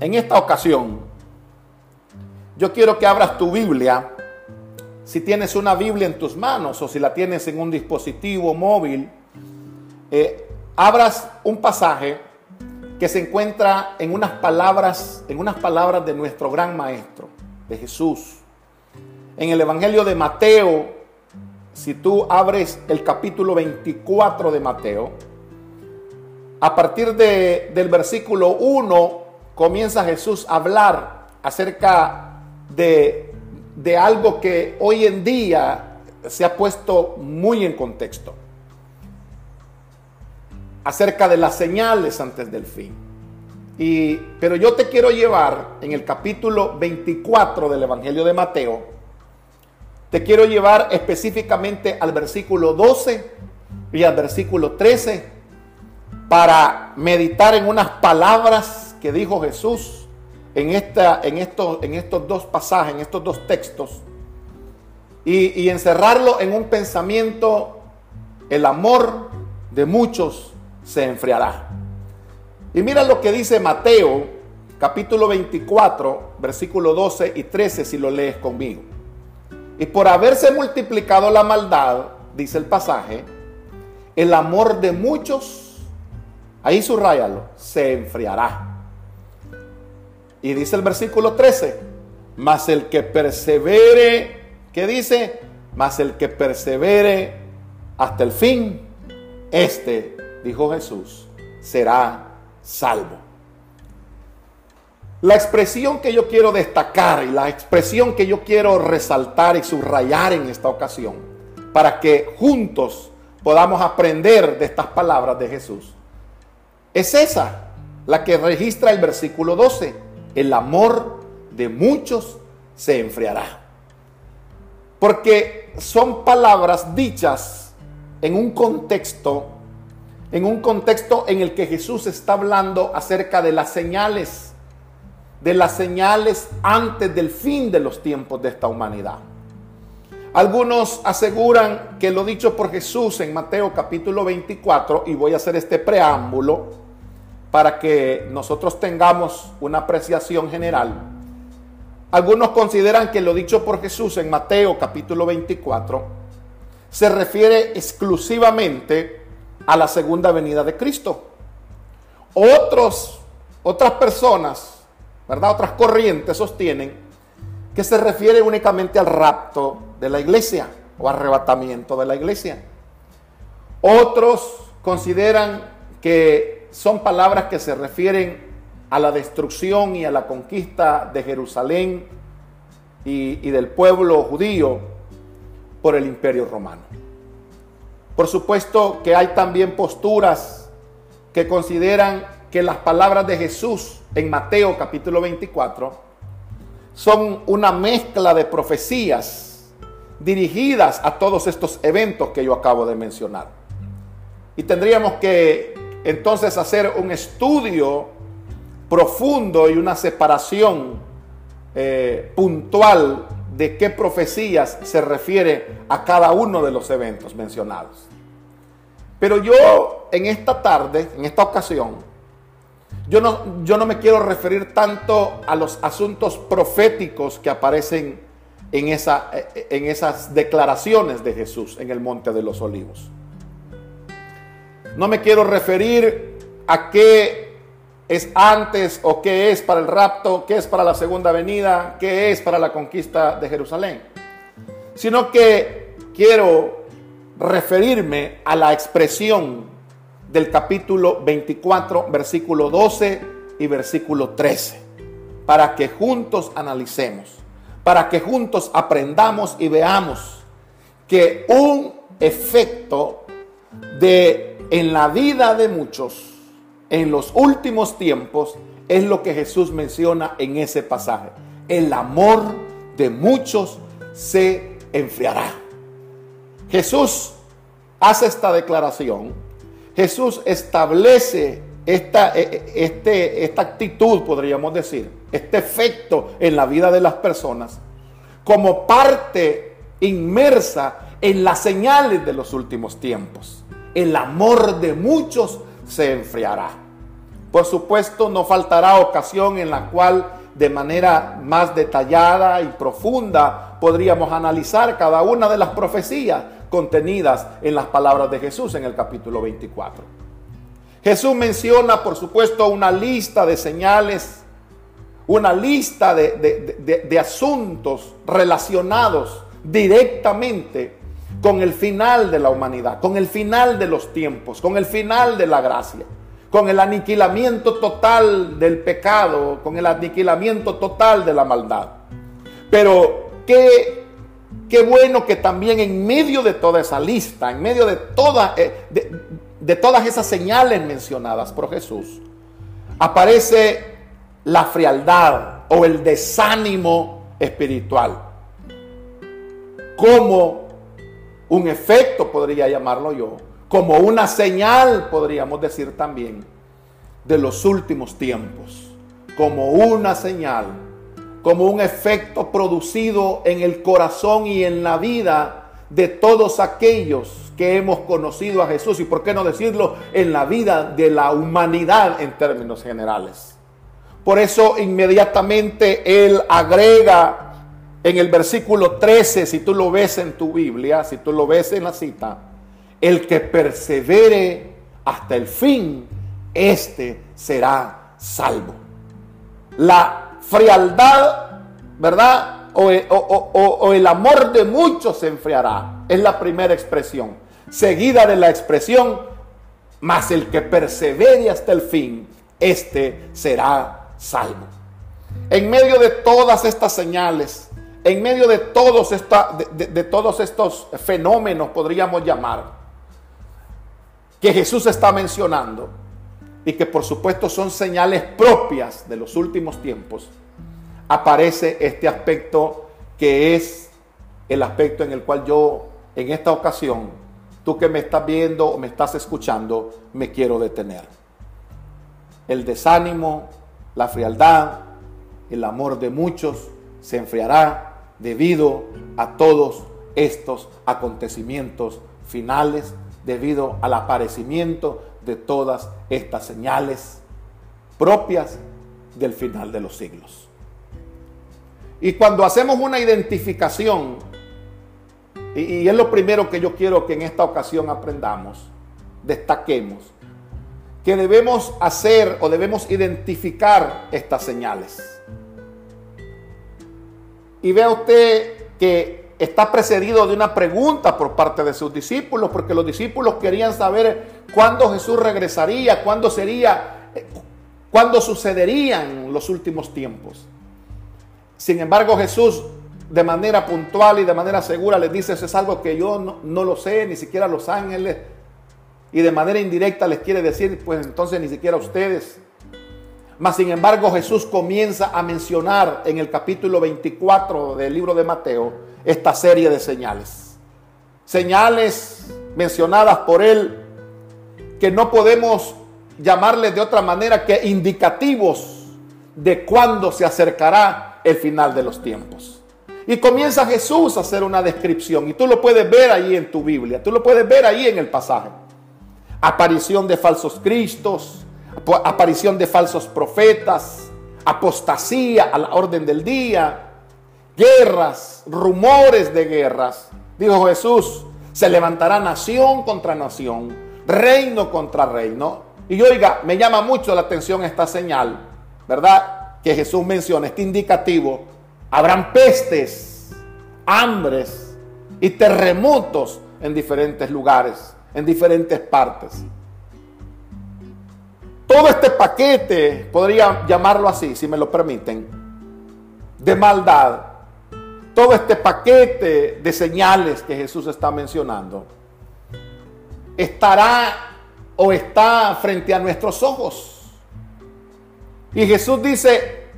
en esta ocasión, yo quiero que abras tu Biblia, si tienes una Biblia en tus manos o si la tienes en un dispositivo móvil, eh, abras un pasaje que se encuentra en unas palabras, en unas palabras de nuestro gran maestro, de Jesús. En el Evangelio de Mateo, si tú abres el capítulo 24 de Mateo, a partir de, del versículo 1 comienza Jesús a hablar acerca de, de algo que hoy en día se ha puesto muy en contexto acerca de las señales antes del fin. Y, pero yo te quiero llevar en el capítulo 24 del Evangelio de Mateo, te quiero llevar específicamente al versículo 12 y al versículo 13 para meditar en unas palabras que dijo Jesús en, esta, en, estos, en estos dos pasajes, en estos dos textos, y, encerrarlo en un pensamiento, el amor de muchos se enfriará. Y mira lo que dice Mateo, capítulo 24, versículo 12 y 13, si lo lees conmigo. Y por haberse multiplicado la maldad, dice el pasaje, el amor de muchos, ahí subrayalo, se enfriará. Y dice el versículo 13, mas el que persevere, ¿qué dice? Mas el que persevere hasta el fin, este dijo Jesús, será salvo. La expresión que yo quiero destacar y la expresión que yo quiero resaltar y subrayar en esta ocasión, para que juntos podamos aprender de estas palabras de Jesús, es esa, la que registra el versículo 12. El amor de muchos se enfriará. Porque son palabras dichas en un contexto en un contexto en el que Jesús está hablando acerca de las señales, de las señales antes del fin de los tiempos de esta humanidad. Algunos aseguran que lo dicho por Jesús en Mateo capítulo 24, y voy a hacer este preámbulo para que nosotros tengamos una apreciación general. Algunos consideran que lo dicho por Jesús en Mateo capítulo 24 se refiere exclusivamente a la segunda venida de Cristo. Otros, otras personas, ¿verdad? Otras corrientes sostienen que se refiere únicamente al rapto de la iglesia o arrebatamiento de la iglesia. Otros consideran que son palabras que se refieren a la destrucción y a la conquista de Jerusalén y, del pueblo judío por el imperio romano. Por supuesto que hay también posturas que consideran que las palabras de Jesús en Mateo capítulo 24 son una mezcla de profecías dirigidas a todos estos eventos que yo acabo de mencionar. Y tendríamos que entonces hacer un estudio profundo y una separación eh, puntual de qué profecías se refiere a cada uno de los eventos mencionados. Pero yo en esta tarde, en esta ocasión, yo no, yo no me quiero referir tanto a los asuntos proféticos que aparecen en, esa, en esas declaraciones de Jesús en el Monte de los Olivos. No me quiero referir a qué es antes o qué es para el rapto, qué es para la segunda venida, qué es para la conquista de Jerusalén, sino que quiero referirme a la expresión del capítulo 24, versículo 12 y versículo 13, para que juntos analicemos, para que juntos aprendamos y veamos que un efecto de en la vida de muchos en los últimos tiempos es lo que Jesús menciona en ese pasaje. El amor de muchos se enfriará. Jesús hace esta declaración, Jesús establece esta, e, e, este, esta actitud, podríamos decir, este efecto en la vida de las personas, como parte inmersa en las señales de los últimos tiempos. El amor de muchos se enfriará. Por supuesto, no faltará ocasión en la cual de manera más detallada y profunda podríamos analizar cada una de las profecías contenidas en las palabras de Jesús en el capítulo 24. Jesús menciona, por supuesto, una lista de señales, una lista de, asuntos relacionados directamente con el final de la humanidad, con el final de los tiempos, con el final de la gracia, con el aniquilamiento total del pecado, con el aniquilamiento total de la maldad. Pero qué, qué bueno que también en medio de toda esa lista, en medio de, eh, de todas esas señales mencionadas por Jesús, aparece la frialdad o el desánimo espiritual. Un efecto, podría llamarlo yo, como una señal, podríamos decir también, de los últimos tiempos, como una señal, como un efecto producido en el corazón y en la vida de todos aquellos que hemos conocido a Jesús y por qué no decirlo en la vida de la humanidad en términos generales. Por eso inmediatamente Él agrega en el versículo 13, si tú lo ves en tu Biblia, si tú lo ves en la cita, el que persevere hasta el fin, este será salvo. La frialdad, ¿verdad? O, el amor de muchos se enfriará. Es la primera expresión. Seguida de la expresión, mas el que persevere hasta el fin, este será salvo. En medio de todas estas señales, en medio de todos, estos fenómenos, podríamos llamar, que Jesús está mencionando, y que por supuesto son señales propias de los últimos tiempos, aparece este aspecto que es el aspecto en el cual yo, en esta ocasión, tú que me estás viendo o me estás escuchando, me quiero detener. El desánimo, la frialdad, el amor de muchos se enfriará debido a todos estos acontecimientos finales, debido al aparecimiento de todas estas señales propias del final de los siglos. Y cuando hacemos una identificación, y, es lo primero que yo quiero que en esta ocasión aprendamos, destaquemos, que debemos hacer o debemos identificar estas señales. Y vea usted que está precedido de una pregunta por parte de sus discípulos, porque los discípulos querían saber cuándo Jesús regresaría, cuándo sería, cuándo sucederían los últimos tiempos. Sin embargo, Jesús de manera puntual y de manera segura les dice, eso es algo que yo no, no lo sé, ni siquiera los ángeles, y de manera indirecta les quiere decir, pues entonces ni siquiera ustedes. Mas sin embargo Jesús comienza a mencionar en el capítulo 24 del libro de Mateo esta serie de señales. Señales mencionadas por él que no podemos llamarles de otra manera que indicativos de cuándo se acercará el final de los tiempos. Y comienza Jesús a hacer una descripción y tú lo puedes ver ahí en tu Biblia, tú lo puedes ver ahí en el pasaje. Aparición de falsos cristos, aparición de falsos profetas, apostasía a la orden del día, guerras, rumores de guerras. Dijo Jesús, se levantará nación contra nación, reino contra reino. Y oiga, me llama mucho la atención esta señal, ¿verdad? Que Jesús menciona, este indicativo. Habrán pestes, hambres y terremotos en diferentes lugares, en diferentes partes. Todo este paquete, podría llamarlo así, si me lo permiten, de maldad, todo este paquete de señales que Jesús está mencionando, estará o está frente a nuestros ojos. Y Jesús dice,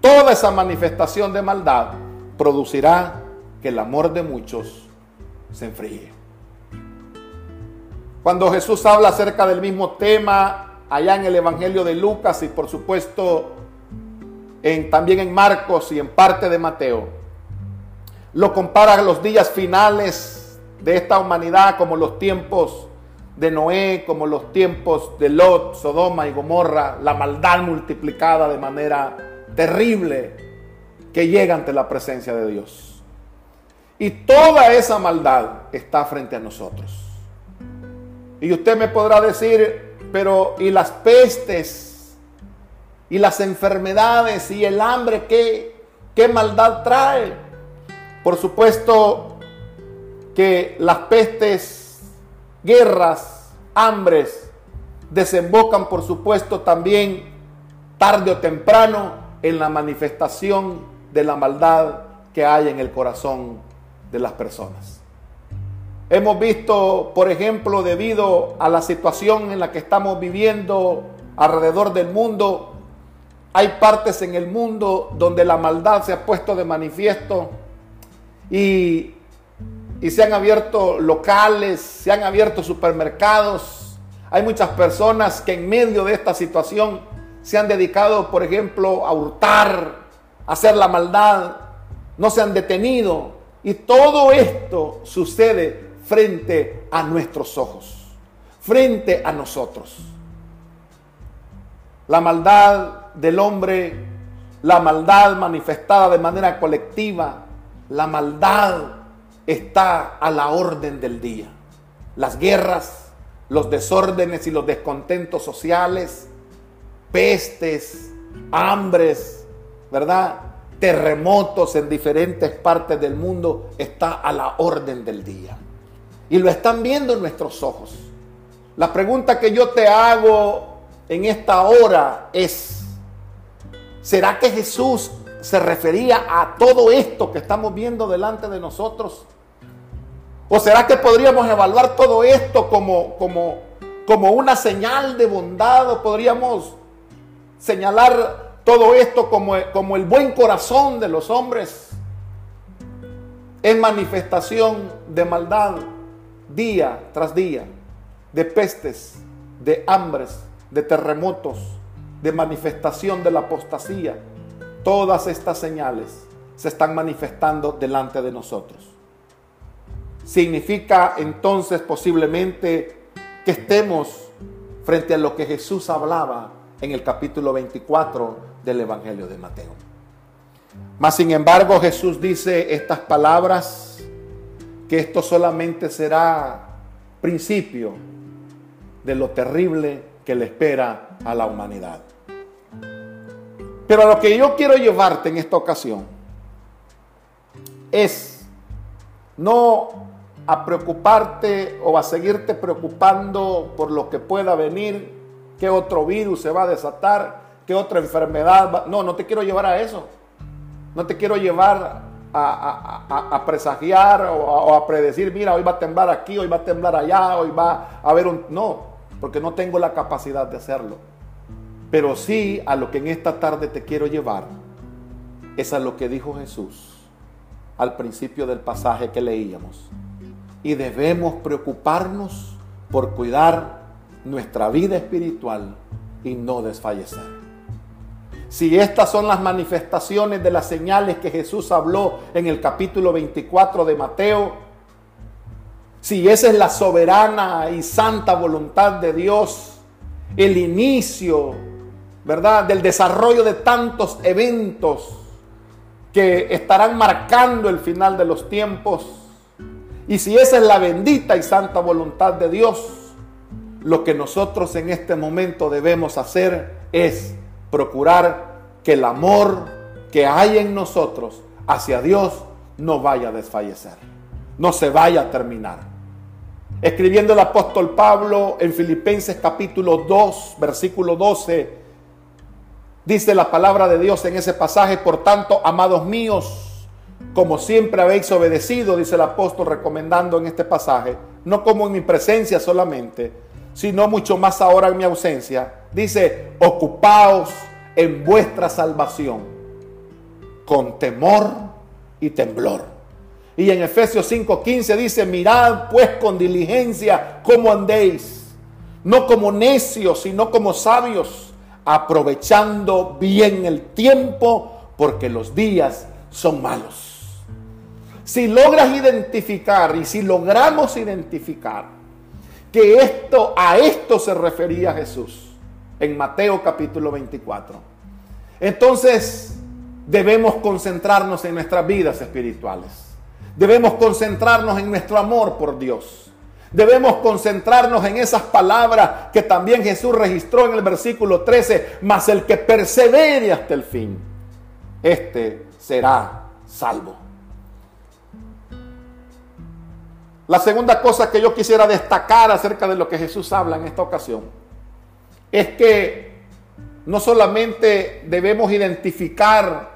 toda esa manifestación de maldad producirá que el amor de muchos se enfríe. Cuando Jesús habla acerca del mismo tema allá en el Evangelio de Lucas y por supuesto también en Marcos y en parte de Mateo. Lo compara a los días finales de esta humanidad como los tiempos de Noé como los tiempos de Lot, Sodoma y Gomorra, la maldad multiplicada de manera terrible que llega ante la presencia de Dios. Y toda esa maldad está frente a nosotros. Y usted me podrá decir, pero ¿y las pestes? ¿Y las enfermedades? ¿Y el hambre? ¿Qué, qué maldad trae? Por supuesto que las pestes, guerras, hambres, desembocan por supuesto también tarde o temprano en la manifestación de la maldad que hay en el corazón de las personas. Hemos visto, por ejemplo, debido a la situación en la que estamos viviendo alrededor del mundo, hay partes en el mundo donde la maldad se ha puesto de manifiesto y, y se han abierto locales, se han abierto supermercados. Hay muchas personas que en medio de esta situación se han dedicado, por ejemplo, a hurtar, a hacer la maldad, no se han detenido. Y todo esto sucede frente a nuestros ojos, frente a nosotros. La maldad del hombre, la maldad manifestada de manera colectiva, la maldad está a la orden del día. Las guerras, los desórdenes y los descontentos sociales, pestes, hambres, ¿verdad? Terremotos en diferentes partes del mundo está a la orden del día. Y lo están viendo en nuestros ojos. La pregunta que yo te hago en esta hora es, ¿será que Jesús se refería a todo esto que estamos viendo delante de nosotros? ¿O será que podríamos evaluar todo esto como, como, como una señal de bondad? ¿O podríamos señalar todo esto como, como el buen corazón de los hombres en manifestación de maldad día tras día, de pestes, de hambres, de terremotos, de manifestación de la apostasía. Todas estas señales se están manifestando delante de nosotros. Significa entonces posiblemente que estemos frente a lo que Jesús hablaba en el capítulo 24 del Evangelio de Mateo. Mas sin embargo Jesús dice estas palabras, que esto solamente será principio de lo terrible que le espera a la humanidad. Pero a lo que yo quiero llevarte en esta ocasión es no a preocuparte o a seguirte preocupando por lo que pueda venir qué otro virus se va a desatar, qué otra enfermedad va... No, no te quiero llevar a eso. No te quiero llevar a, presagiar o, a, predecir, mira, hoy va a temblar aquí, hoy va a temblar allá, hoy va a haber un... No, porque no tengo la capacidad de hacerlo. Pero sí a lo que en esta tarde te quiero llevar es a lo que dijo Jesús al principio del pasaje que leíamos. Y debemos preocuparnos por cuidar nuestra vida espiritual y no desfallecer. Si estas son las manifestaciones de las señales que Jesús habló en el capítulo 24 de Mateo, si esa es la soberana y santa voluntad de Dios, el inicio, ¿verdad?, del desarrollo de tantos eventos que estarán marcando el final de los tiempos, y si esa es la bendita y santa voluntad de Dios, lo que nosotros en este momento debemos hacer es procurar que el amor que hay en nosotros hacia Dios no vaya a desfallecer, no se vaya a terminar. Escribiendo el apóstol Pablo en Filipenses capítulo 2, versículo 12, dice la palabra de Dios en ese pasaje, por tanto, amados míos, como siempre habéis obedecido, dice el apóstol recomendando en este pasaje, no como en mi presencia solamente, sino mucho más ahora en mi ausencia. Dice, ocupaos en vuestra salvación con temor y temblor. Y en Efesios 5:15 dice, mirad pues con diligencia cómo andéis, no como necios, sino como sabios, aprovechando bien el tiempo, porque los días son malos. Si logras identificar y si logramos identificar que esto a esto se refería Jesús en Mateo capítulo 24. Entonces, debemos concentrarnos en nuestras vidas espirituales. Debemos concentrarnos en nuestro amor por Dios. Debemos concentrarnos en esas palabras que también Jesús registró en el versículo 13, mas el que persevere hasta el fin, este será salvo. La segunda cosa que yo quisiera destacar acerca de lo que Jesús habla en esta ocasión es que no solamente debemos identificar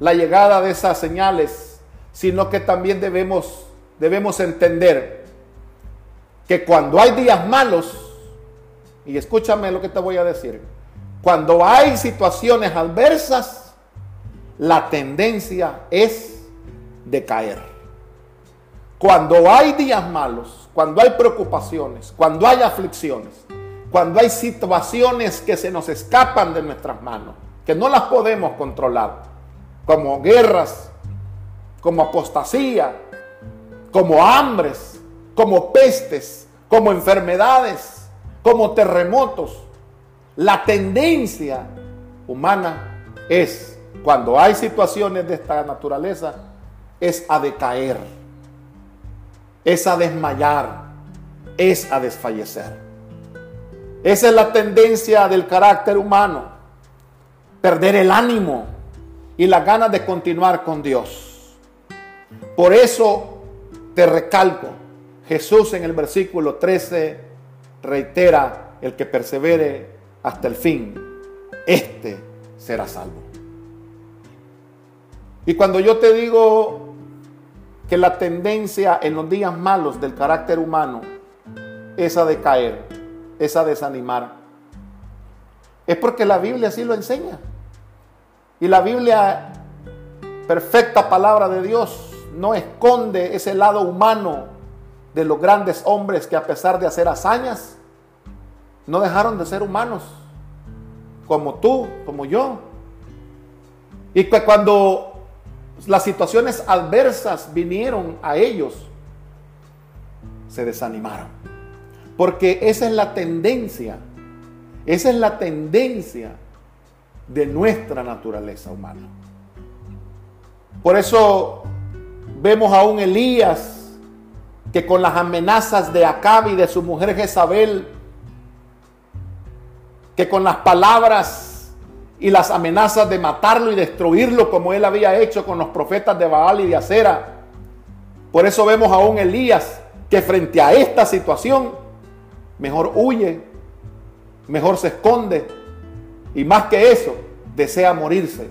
la llegada de esas señales, sino que también debemos, debemos entender que cuando hay días malos, y escúchame lo que te voy a decir, cuando hay situaciones adversas, la tendencia es de caer. Cuando hay días malos, cuando hay preocupaciones, cuando hay aflicciones, cuando hay situaciones que se nos escapan de nuestras manos, que no las podemos controlar, como guerras, como apostasía, como hambres, como pestes, como enfermedades, como terremotos. La tendencia humana es, cuando hay situaciones de esta naturaleza, es a decaer es a desmayar, es a desfallecer. Esa es la tendencia del carácter humano, perder el ánimo y las ganas de continuar con Dios. Por eso te recalco, Jesús en el versículo 13 reitera, el que persevere hasta el fin, este será salvo. Y cuando yo te digo que la tendencia en los días malos del carácter humano es a decaer, es a desanimar. Es porque la Biblia así lo enseña. Y la Biblia, perfecta palabra de Dios, no esconde ese lado humano de los grandes hombres que a pesar de hacer hazañas, no dejaron de ser humanos, como tú, como yo. Y que cuando las situaciones adversas vinieron a ellos, se desanimaron. Porque esa es la tendencia, esa es la tendencia de nuestra naturaleza humana. Por eso vemos a un Elías que con las amenazas de Acab y de su mujer Jezabel, que con las palabras y las amenazas de matarlo y destruirlo como él había hecho con los profetas de Baal y de Acera. Por eso vemos a un Elías que frente a esta situación mejor huye, mejor se esconde y más que eso, desea morirse.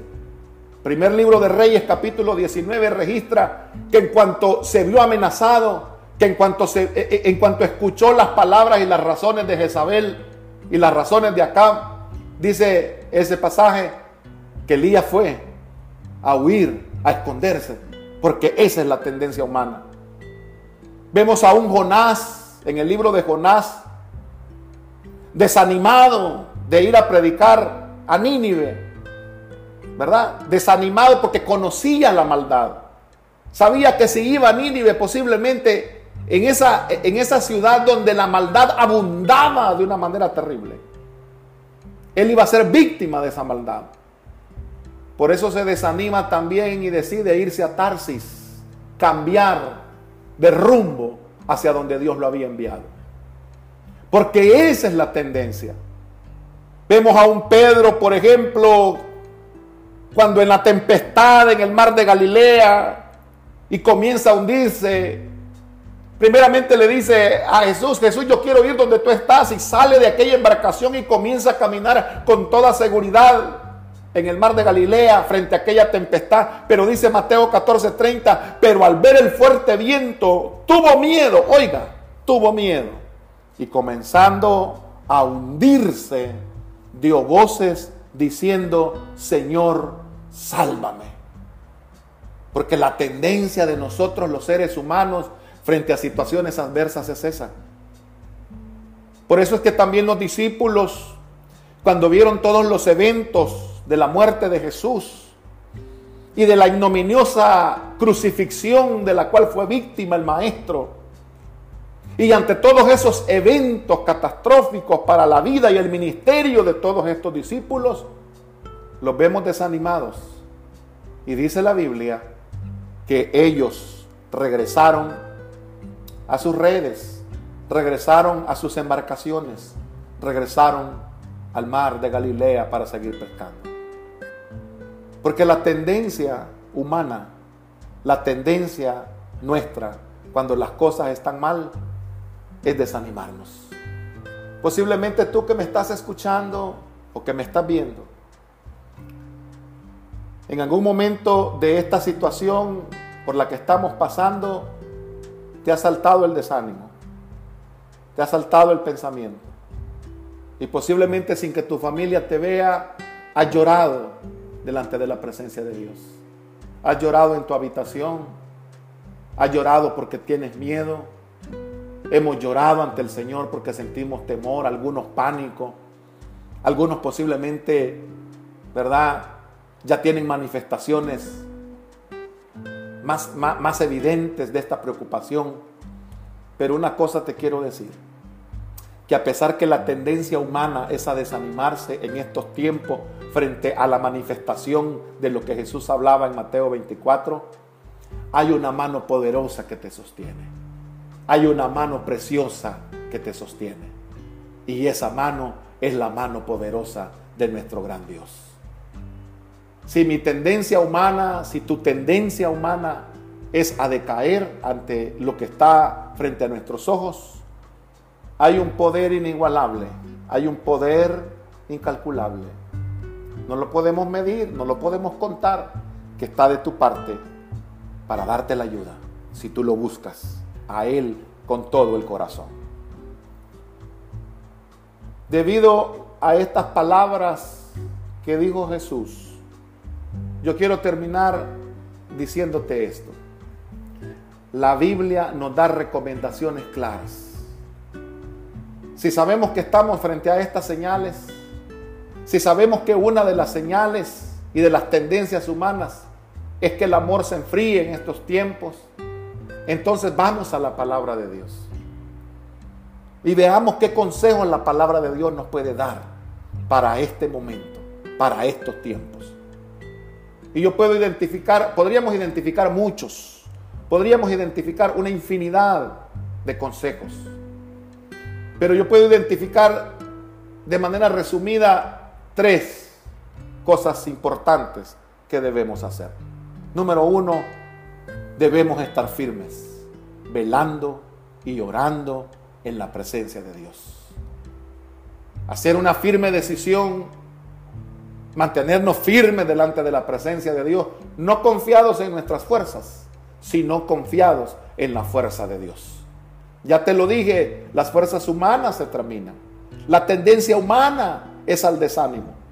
Primer libro de Reyes capítulo 19 registra que en cuanto se vio amenazado, que en cuanto, se, e, e, en cuanto escuchó las palabras y las razones de Jezabel y las razones de Acab, Dice ese pasaje que Elías fue a huir, a esconderse, porque esa es la tendencia humana. Vemos a un Jonás en el libro de Jonás, desanimado de ir a predicar a Nínive, ¿verdad? Desanimado porque conocía la maldad. Sabía que si iba a Nínive posiblemente en esa, en esa ciudad donde la maldad abundaba de una manera terrible él iba a ser víctima de esa maldad. Por eso se desanima también y decide irse a Tarsis, cambiar de rumbo hacia donde Dios lo había enviado. Porque esa es la tendencia. Vemos a un Pedro, por ejemplo, cuando en la tempestad en el mar de Galilea y comienza a hundirse, Primeramente le dice a Jesús, Jesús, yo quiero ir donde tú estás y sale de aquella embarcación y comienza a caminar con toda seguridad en el mar de Galilea frente a aquella tempestad. Pero dice Mateo 14:30, pero al ver el fuerte viento tuvo miedo, oiga, tuvo miedo. Y comenzando a hundirse, dio voces diciendo, Señor, sálvame. Porque la tendencia de nosotros los seres humanos frente a situaciones adversas es esa. Por eso es que también los discípulos, cuando vieron todos los eventos de la muerte de Jesús y de la ignominiosa crucifixión de la cual fue víctima el maestro, Y ante todos esos eventos catastróficos para la vida y el ministerio de todos estos discípulos, los vemos desanimados. Y dice la Biblia que ellos regresaron a sus redes, regresaron a sus embarcaciones, regresaron al mar de Galilea para seguir pescando. Porque la tendencia humana, la tendencia nuestra, cuando las cosas están mal, es desanimarnos. Posiblemente tú que me estás escuchando o que me estás viendo, en algún momento de esta situación por la que estamos pasando, te ha saltado el desánimo, te ha saltado el pensamiento. Y posiblemente sin que tu familia te vea, has llorado delante de la presencia de Dios. Has llorado en tu habitación, has llorado porque tienes miedo, Hemos llorado ante el Señor porque sentimos temor, algunos pánico, algunos posiblemente, ¿verdad? Ya tienen manifestaciones más, más, evidentes de esta preocupación. Pero una cosa te quiero decir, que a pesar que la tendencia humana es a desanimarse en estos tiempos frente a la manifestación de lo que Jesús hablaba en Mateo 24, hay una mano poderosa que te sostiene hay una mano preciosa que te sostiene. Y esa mano es la mano poderosa de nuestro gran Dios. Si mi tendencia humana, si tu tendencia humana es a decaer ante lo que está frente a nuestros ojos, hay un poder inigualable, hay un poder incalculable. No lo podemos medir, no lo podemos contar, que está de tu parte para darte la ayuda, si tú lo buscas a Él con todo el corazón. Debido a estas palabras que dijo Jesús, yo quiero terminar diciéndote esto. La Biblia nos da recomendaciones claras. Si sabemos que estamos frente a estas señales, si sabemos que una de las señales y de las tendencias humanas es que el amor se enfríe en estos tiempos, entonces vamos a la palabra de Dios. Y veamos qué consejos la palabra de Dios nos puede dar para este momento, para estos tiempos. Y yo puedo identificar, podríamos identificar muchos, podríamos identificar una infinidad de consejos. Pero yo puedo identificar de manera resumida tres cosas importantes que debemos hacer. Número uno, debemos estar firmes, velando y orando en la presencia de Dios. Hacer una firme decisión, mantenernos firmes delante de la presencia de Dios, no confiados en nuestras fuerzas, sino confiados en la fuerza de Dios. Ya te lo dije, las fuerzas humanas se terminan. La tendencia humana es al desánimo.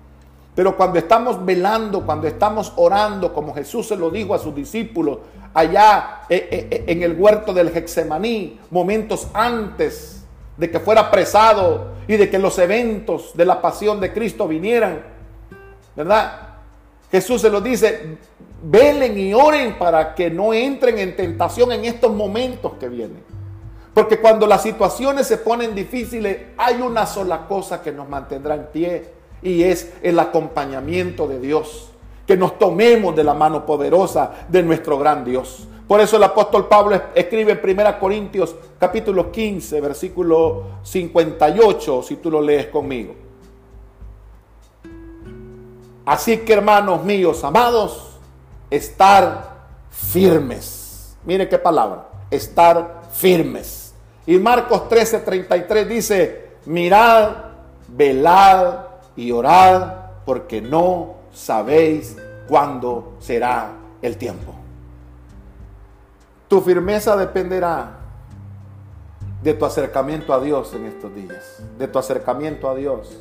Pero cuando estamos velando, cuando estamos orando, como Jesús se lo dijo a sus discípulos, allá eh, eh, eh, en el huerto del Hexemaní, momentos antes de que fuera apresado y de que los eventos de la pasión de Cristo vinieran, ¿verdad? Jesús se lo dice, velen y oren para que no entren en tentación en estos momentos que vienen. Porque cuando las situaciones se ponen difíciles, hay una sola cosa que nos mantendrá en pie y es el acompañamiento de Dios que nos tomemos de la mano poderosa de nuestro gran Dios. Por eso el apóstol Pablo escribe en 1 Corintios capítulo 15, versículo 58, si tú lo lees conmigo. Así que hermanos míos, amados, estar firmes. Mire qué palabra, estar firmes. Y Marcos 13, 33 dice, mirad, velad y orad, porque no sabéis cuándo será el tiempo. Tu firmeza dependerá de tu acercamiento a Dios en estos días, de tu acercamiento a Dios.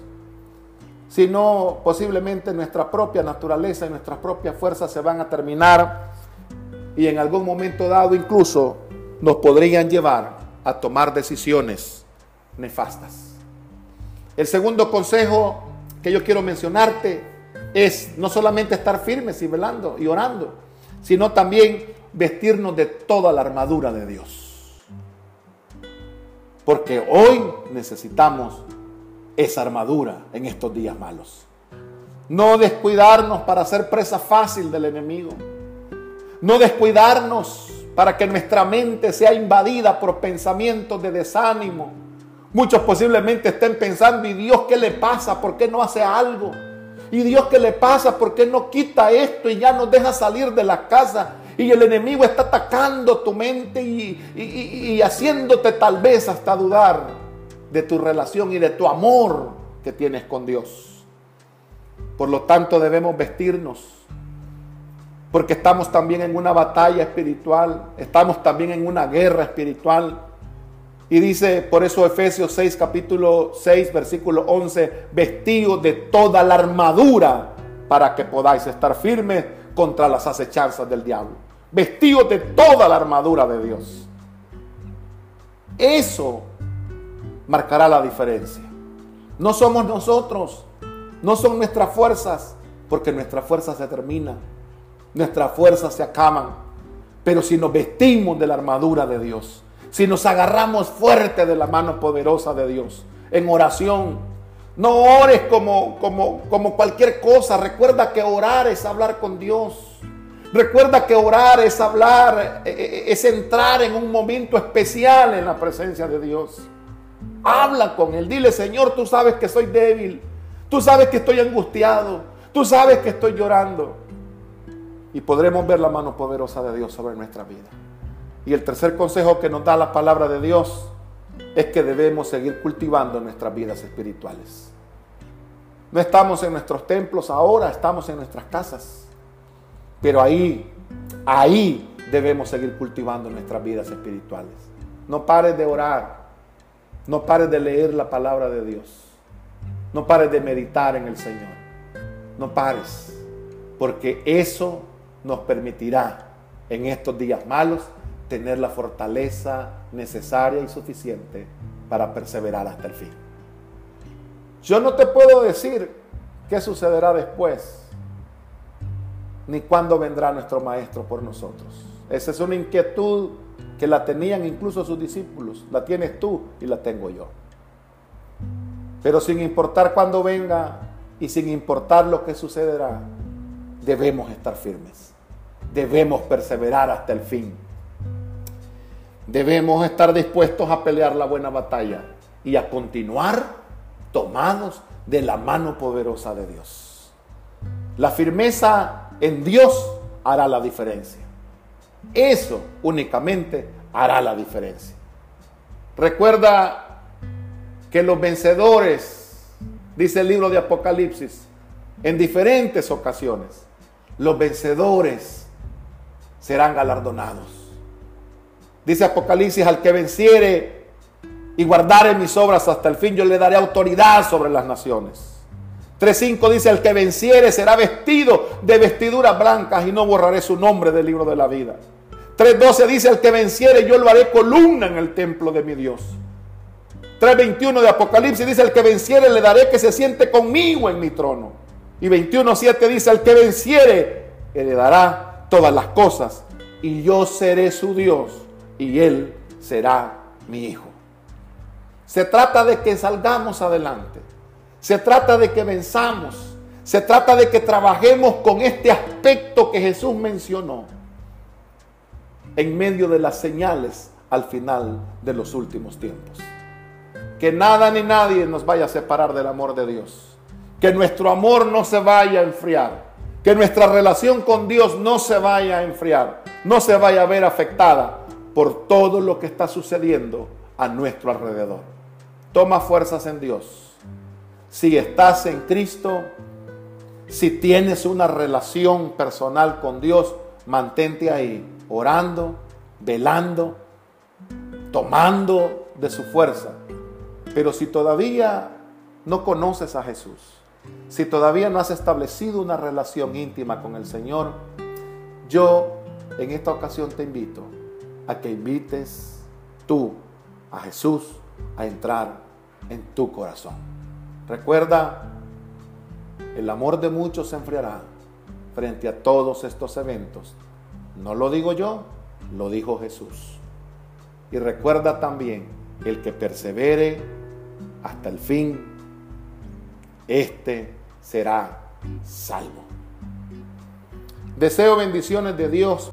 Si no, posiblemente nuestra propia naturaleza y nuestras propias fuerzas se van a terminar y en algún momento dado incluso nos podrían llevar a tomar decisiones nefastas. El segundo consejo que yo quiero mencionarte es no solamente estar firmes y velando y orando, sino también vestirnos de toda la armadura de Dios. Porque hoy necesitamos esa armadura en estos días malos. No descuidarnos para ser presa fácil del enemigo. No descuidarnos para que nuestra mente sea invadida por pensamientos de desánimo. Muchos posiblemente estén pensando, ¿y Dios qué le pasa? ¿Por qué no hace algo? ¿Y Dios qué le pasa? ¿Por qué no quita esto y ya nos deja salir de la casa? Y el enemigo está atacando tu mente y, y haciéndote tal vez hasta dudar de tu relación y de tu amor que tienes con Dios. Por lo tanto debemos vestirnos porque estamos también en una batalla espiritual, estamos también en una guerra espiritual. Y dice por eso Efesios 6, capítulo 6, versículo 11, vestidos de toda la armadura para que podáis estar firmes contra las acechanzas del diablo. Vestidos de toda la armadura de Dios. Eso marcará la diferencia. No somos nosotros, no son nuestras fuerzas, porque nuestras fuerzas se terminan nuestras fuerzas se acaban. Pero si nos vestimos de la armadura de Dios, si nos agarramos fuerte de la mano poderosa de Dios en oración, no ores como, como, como cualquier cosa. Recuerda que orar es hablar con Dios. Recuerda que orar es hablar, e, e, e, es entrar en un momento especial en la presencia de Dios. Habla con Él. Dile, Señor, tú sabes que soy débil. Tú sabes que estoy angustiado. Tú sabes que estoy llorando y podremos ver la mano poderosa de Dios sobre nuestra vida. Y el tercer consejo que nos da la palabra de Dios es que debemos seguir cultivando nuestras vidas espirituales. No estamos en nuestros templos ahora, estamos en nuestras casas. Pero ahí, ahí debemos seguir cultivando nuestras vidas espirituales. No pares de orar, no pares de leer la palabra de Dios, no pares de meditar en el Señor, no pares, porque eso nos permitirá en estos días malos tener la fortaleza necesaria y suficiente para perseverar hasta el fin. Yo no te puedo decir qué sucederá después, ni cuándo vendrá nuestro Maestro por nosotros. Esa es una inquietud que la tenían incluso sus discípulos. La tienes tú y la tengo yo. Pero sin importar cuándo venga y sin importar lo que sucederá, debemos estar firmes debemos perseverar hasta el fin. Debemos estar dispuestos a pelear la buena batalla y a continuar tomados de la mano poderosa de Dios. La firmeza en Dios hará la diferencia. Eso únicamente hará la diferencia. Recuerda que los vencedores, dice el libro de Apocalipsis, en diferentes ocasiones, los vencedores serán galardonados. Dice Apocalipsis, al que venciere y guardare mis obras hasta el fin, yo le daré autoridad sobre las naciones. 3.5 dice, al que venciere será vestido de vestiduras blancas y no borraré su nombre del libro de la vida. 3.12 dice, al que venciere yo lo haré columna en el templo de mi Dios. 3.21 de Apocalipsis dice, al que venciere le daré que se siente conmigo en mi trono. Y 21.7 dice, al que venciere heredará todas las cosas y yo seré su Dios y Él será mi hijo. Se trata de que salgamos adelante. Se trata de que venzamos. Se trata de que trabajemos con este aspecto que Jesús mencionó en medio de las señales al final de los últimos tiempos. Que nada ni nadie nos vaya a separar del amor de Dios. Que nuestro amor no se vaya a enfriar que nuestra relación con Dios no se vaya a enfriar, no se vaya a ver afectada por todo lo que está sucediendo a nuestro alrededor. Toma fuerzas en Dios. Si estás en Cristo, si tienes una relación personal con Dios, mantente ahí, orando, velando, tomando de su fuerza. Pero si todavía no conoces a Jesús, si todavía no has establecido una relación íntima con el Señor, yo en esta ocasión te invito a que invites tú a Jesús a entrar en tu corazón. Recuerda, el amor de muchos se enfriará frente a todos estos eventos. No lo digo yo, lo dijo Jesús. Y recuerda también el que persevere hasta el fin, este será salvo. Deseo bendiciones de Dios.